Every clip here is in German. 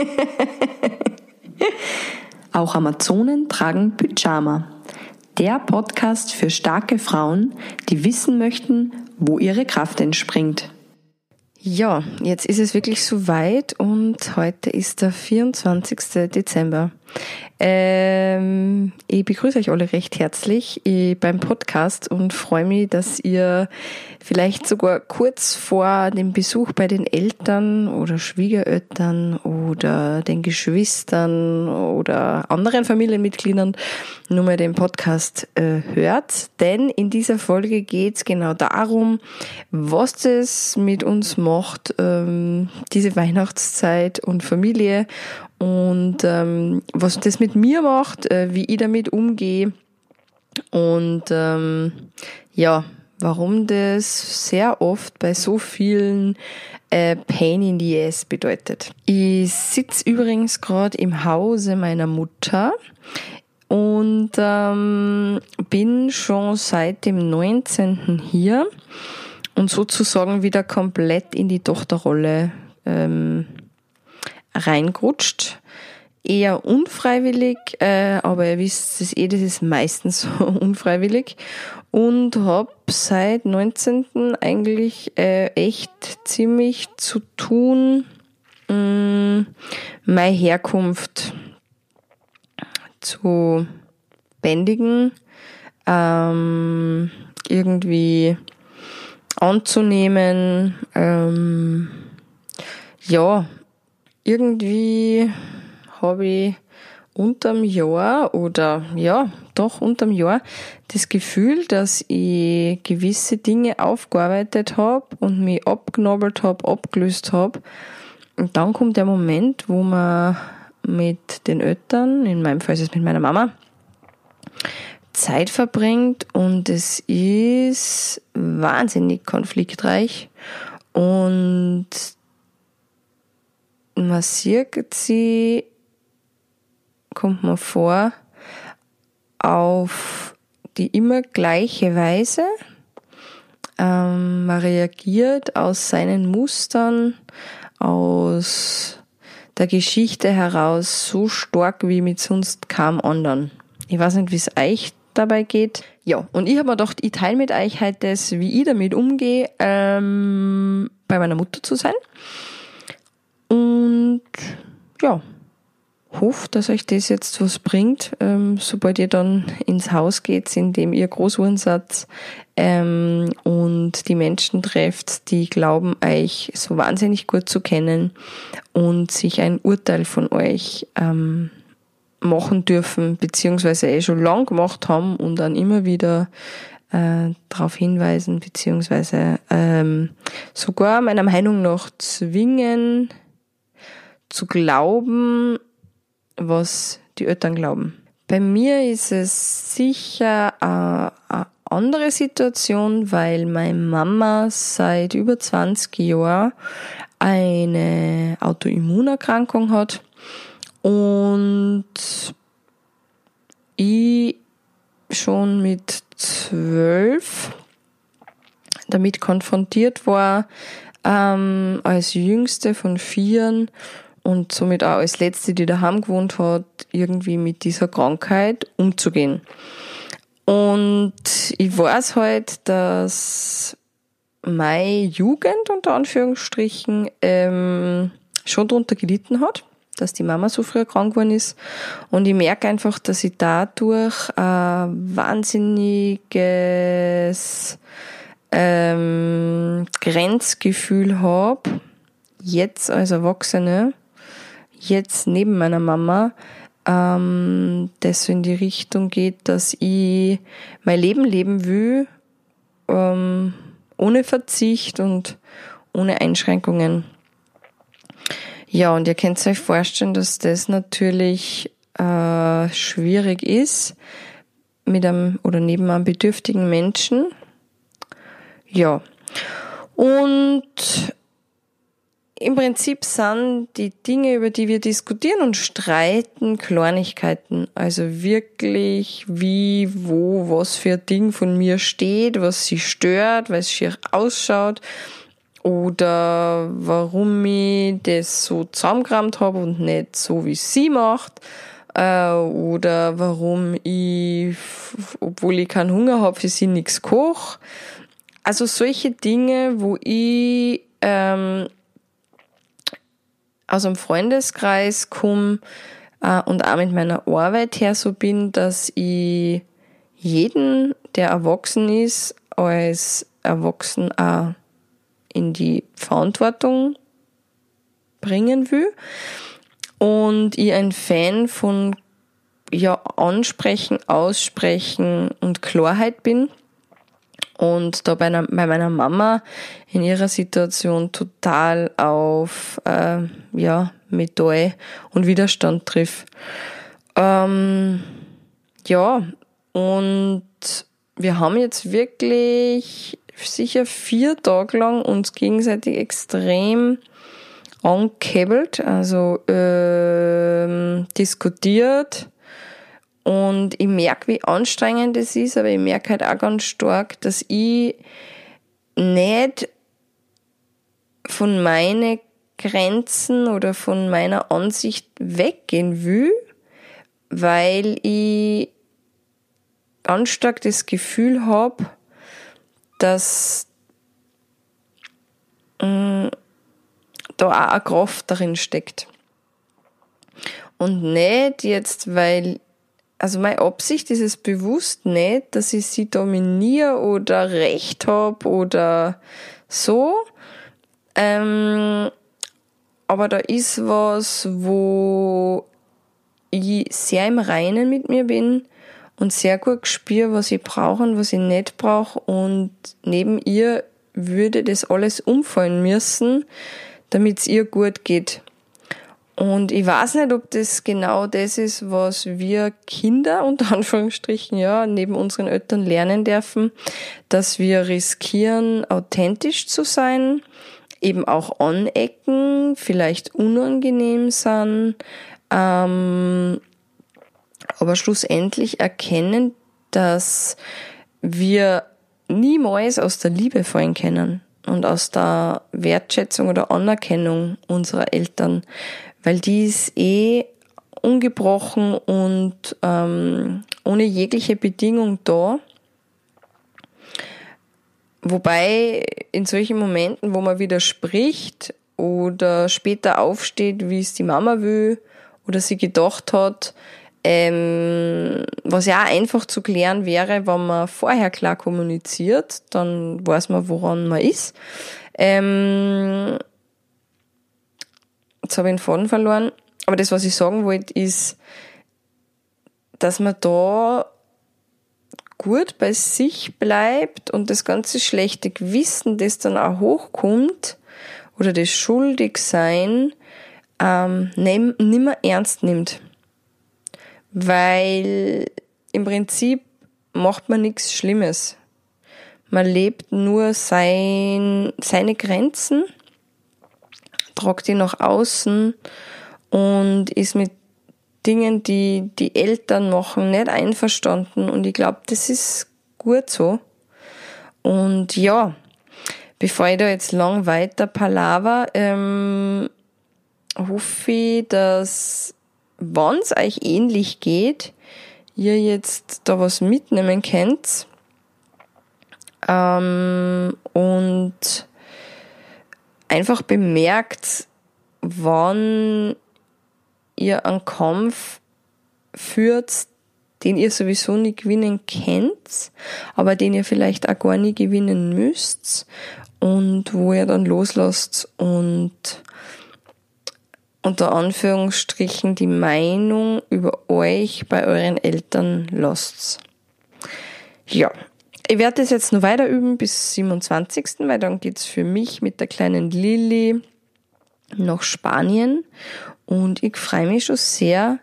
Auch Amazonen tragen Pyjama. Der Podcast für starke Frauen, die wissen möchten, wo ihre Kraft entspringt. Ja, jetzt ist es wirklich soweit und heute ist der 24. Dezember. Ähm, ich begrüße euch alle recht herzlich beim Podcast und freue mich, dass ihr vielleicht sogar kurz vor dem Besuch bei den Eltern oder Schwiegereltern oder den Geschwistern oder anderen Familienmitgliedern nur mal den Podcast äh, hört. Denn in dieser Folge geht es genau darum, was das mit uns macht, ähm, diese Weihnachtszeit und Familie und ähm, was das mit mir macht, äh, wie ich damit umgehe und ähm, ja, warum das sehr oft bei so vielen äh, Pain in the Ass bedeutet. Ich sitze übrigens gerade im Hause meiner Mutter und ähm, bin schon seit dem 19. hier und sozusagen wieder komplett in die Tochterrolle ähm, reingerutscht. Eher unfreiwillig, äh, aber ihr wisst es eh, das ist meistens so unfreiwillig. Und habe seit 19. eigentlich äh, echt ziemlich zu tun, mh, mm, meine Herkunft zu bändigen, ähm, irgendwie anzunehmen, ähm, ja, irgendwie habe ich unterm Jahr oder ja, doch unterm Jahr das Gefühl, dass ich gewisse Dinge aufgearbeitet habe und mich abgenobelt habe, abgelöst habe. Und dann kommt der Moment, wo man mit den Eltern, in meinem Fall ist es mit meiner Mama, Zeit verbringt und es ist wahnsinnig konfliktreich und man sieht sie, kommt man vor, auf die immer gleiche Weise. Ähm, man reagiert aus seinen Mustern, aus der Geschichte heraus so stark wie mit sonst kaum anderen. Ich weiß nicht, wie es euch dabei geht. Ja, und ich habe mir gedacht, ich teile mit euch heute das, wie ich damit umgehe, ähm, bei meiner Mutter zu sein. Und ja, hoffe, dass euch das jetzt was bringt, ähm, sobald ihr dann ins Haus geht, in dem ihr Großuhrensatz ähm, und die Menschen trefft, die glauben, euch so wahnsinnig gut zu kennen und sich ein Urteil von euch ähm, machen dürfen, beziehungsweise eh schon lang gemacht haben und dann immer wieder äh, darauf hinweisen, beziehungsweise ähm, sogar meiner Meinung nach zwingen, zu glauben, was die Eltern glauben. Bei mir ist es sicher eine, andere Situation, weil meine Mama seit über 20 Jahren eine Autoimmunerkrankung hat und ich schon mit zwölf damit konfrontiert war, ähm, als jüngste von vieren und somit auch als letzte, die daheim gewohnt hat, irgendwie mit dieser Krankheit umzugehen. Und ich weiß halt, dass meine Jugend unter Anführungsstrichen ähm, schon darunter gelitten hat, dass die Mama so früh krank geworden ist. Und ich merke einfach, dass ich dadurch ein wahnsinniges ähm, Grenzgefühl habe, jetzt als Erwachsene, jetzt neben meiner Mama, ähm, das so in die Richtung geht, dass ich mein Leben leben will, ähm, ohne Verzicht und ohne Einschränkungen. Ja, und ihr könnt euch vorstellen, dass das natürlich äh, schwierig ist mit einem oder neben einem bedürftigen Menschen. Ja. Und im Prinzip sind die Dinge, über die wir diskutieren und streiten, Kleinigkeiten. Also wirklich, wie, wo, was für ein Ding von mir steht, was sie stört, weil es schier ausschaut. oder warum ich das so zusammengerammt habe und nicht so, wie sie macht äh, oder warum ich, obwohl ich keinen Hunger habe, für sie nichts koche. Also solche Dinge, wo ich ähm, aus einem Freundeskreis komme äh, und auch mit meiner Arbeit her so bin, dass ich jeden, der erwachsen ist, als erwachsen auch in die Verantwortung bringen will. Und ich ein Fan von ja, Ansprechen, Aussprechen und Klarheit bin. Und da bei, einer, bei meiner Mama in ihrer Situation total auf äh, ja, Metall und Widerstand trifft. Ähm, ja, und wir haben jetzt wirklich sicher vier Tage lang uns gegenseitig extrem angekäbelt, also ähm, diskutiert. Und ich merke, wie anstrengend es ist, aber ich merke halt auch ganz stark, dass ich nicht von meinen Grenzen oder von meiner Ansicht weggehen will, weil ich ganz stark das Gefühl habe, dass mm, da auch eine Kraft darin steckt. Und nicht jetzt, weil, also meine Absicht ist es bewusst nicht, dass ich sie dominiere oder Recht habe oder so. Ähm, aber da ist was, wo ich sehr im Reinen mit mir bin und sehr gut spüre, was ich brauche und was ich nicht brauche. Und neben ihr würde das alles umfallen müssen, damit es ihr gut geht. Und ich weiß nicht, ob das genau das ist, was wir Kinder unter Anführungsstrichen ja neben unseren Eltern lernen dürfen, dass wir riskieren, authentisch zu sein, eben auch anecken, vielleicht unangenehm sein, ähm, aber schlussendlich erkennen, dass wir niemals aus der Liebe fallen können und aus der Wertschätzung oder Anerkennung unserer Eltern, weil die ist eh ungebrochen und ähm, ohne jegliche Bedingung da. Wobei in solchen Momenten, wo man widerspricht oder später aufsteht, wie es die Mama will oder sie gedacht hat, ähm, was ja auch einfach zu klären wäre, wenn man vorher klar kommuniziert, dann weiß man, woran man ist. Ähm, jetzt habe ich den Faden verloren. Aber das, was ich sagen wollte, ist, dass man da gut bei sich bleibt und das ganze schlechte Gewissen, das dann auch hochkommt, oder das Schuldigsein, ähm, nimmer ernst nimmt weil im Prinzip macht man nichts Schlimmes. Man lebt nur sein, seine Grenzen, tragt die nach außen und ist mit Dingen, die die Eltern machen, nicht einverstanden. Und ich glaube, das ist gut so. Und ja, bevor ich da jetzt lang weiter palaver, ähm, hoffe ich, dass wann es euch ähnlich geht, ihr jetzt da was mitnehmen könnt ähm, und einfach bemerkt, wann ihr einen Kampf führt, den ihr sowieso nicht gewinnen könnt, aber den ihr vielleicht auch gar nicht gewinnen müsst und wo ihr dann loslasst und unter Anführungsstrichen die Meinung über euch bei euren Eltern lasst. Ja, ich werde das jetzt noch weiter üben bis 27., weil dann geht's für mich mit der kleinen Lilly nach Spanien und ich freue mich schon sehr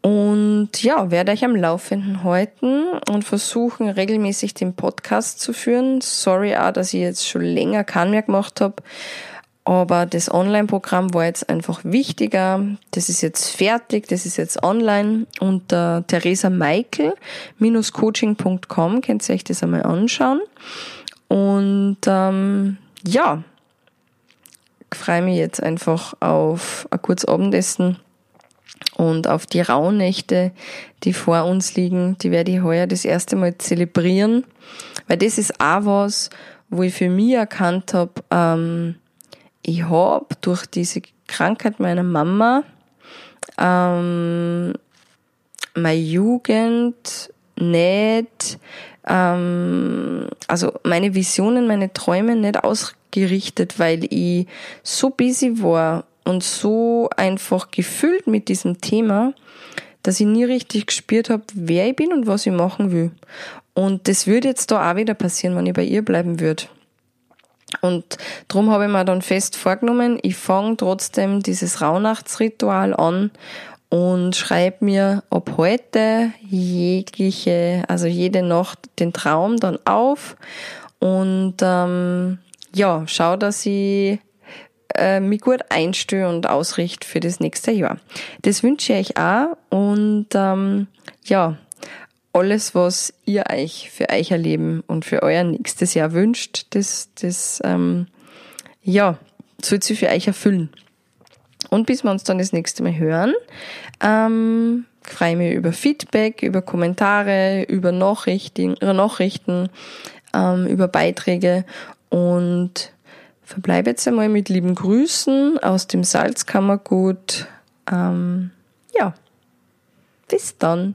und ja, werde euch am Laufenden halten und versuchen, regelmäßig den Podcast zu führen. Sorry auch, dass ich jetzt schon länger keinen mehr gemacht habe. Aber das Online-Programm war jetzt einfach wichtiger. Das ist jetzt fertig, das ist jetzt online. Unter Theresa Michael-coaching.com könnt ihr euch das einmal anschauen. Und ähm, ja, freue mich jetzt einfach auf ein kurzes Abendessen und auf die Rauhnächte, die vor uns liegen. Die werde ich heuer das erste Mal zelebrieren, weil das ist auch was, wo ich für mich erkannt habe, ähm, ich habe durch diese Krankheit meiner Mama ähm, meine Jugend nicht, ähm, also meine Visionen, meine Träume nicht ausgerichtet, weil ich so busy war und so einfach gefüllt mit diesem Thema, dass ich nie richtig gespürt habe, wer ich bin und was ich machen will. Und das würde jetzt da auch wieder passieren, wenn ich bei ihr bleiben würde. Und darum habe ich mir dann fest vorgenommen, ich fange trotzdem dieses Rauhnachtsritual an und schreibe mir ab heute jegliche, also jede Nacht den Traum dann auf und ähm, ja, schau, dass ich äh, mich gut einstelle und ausrichte für das nächste Jahr. Das wünsche ich euch auch und ähm, ja, alles, was ihr euch für euer Leben und für euer nächstes Jahr wünscht, das, das ähm, ja, soll sich für euch erfüllen. Und bis wir uns dann das nächste Mal hören, ähm, freue mich über Feedback, über Kommentare, über Nachrichten, über, Nachrichten, ähm, über Beiträge und verbleibe jetzt einmal mit lieben Grüßen aus dem Salzkammergut. Ähm, ja, bis dann.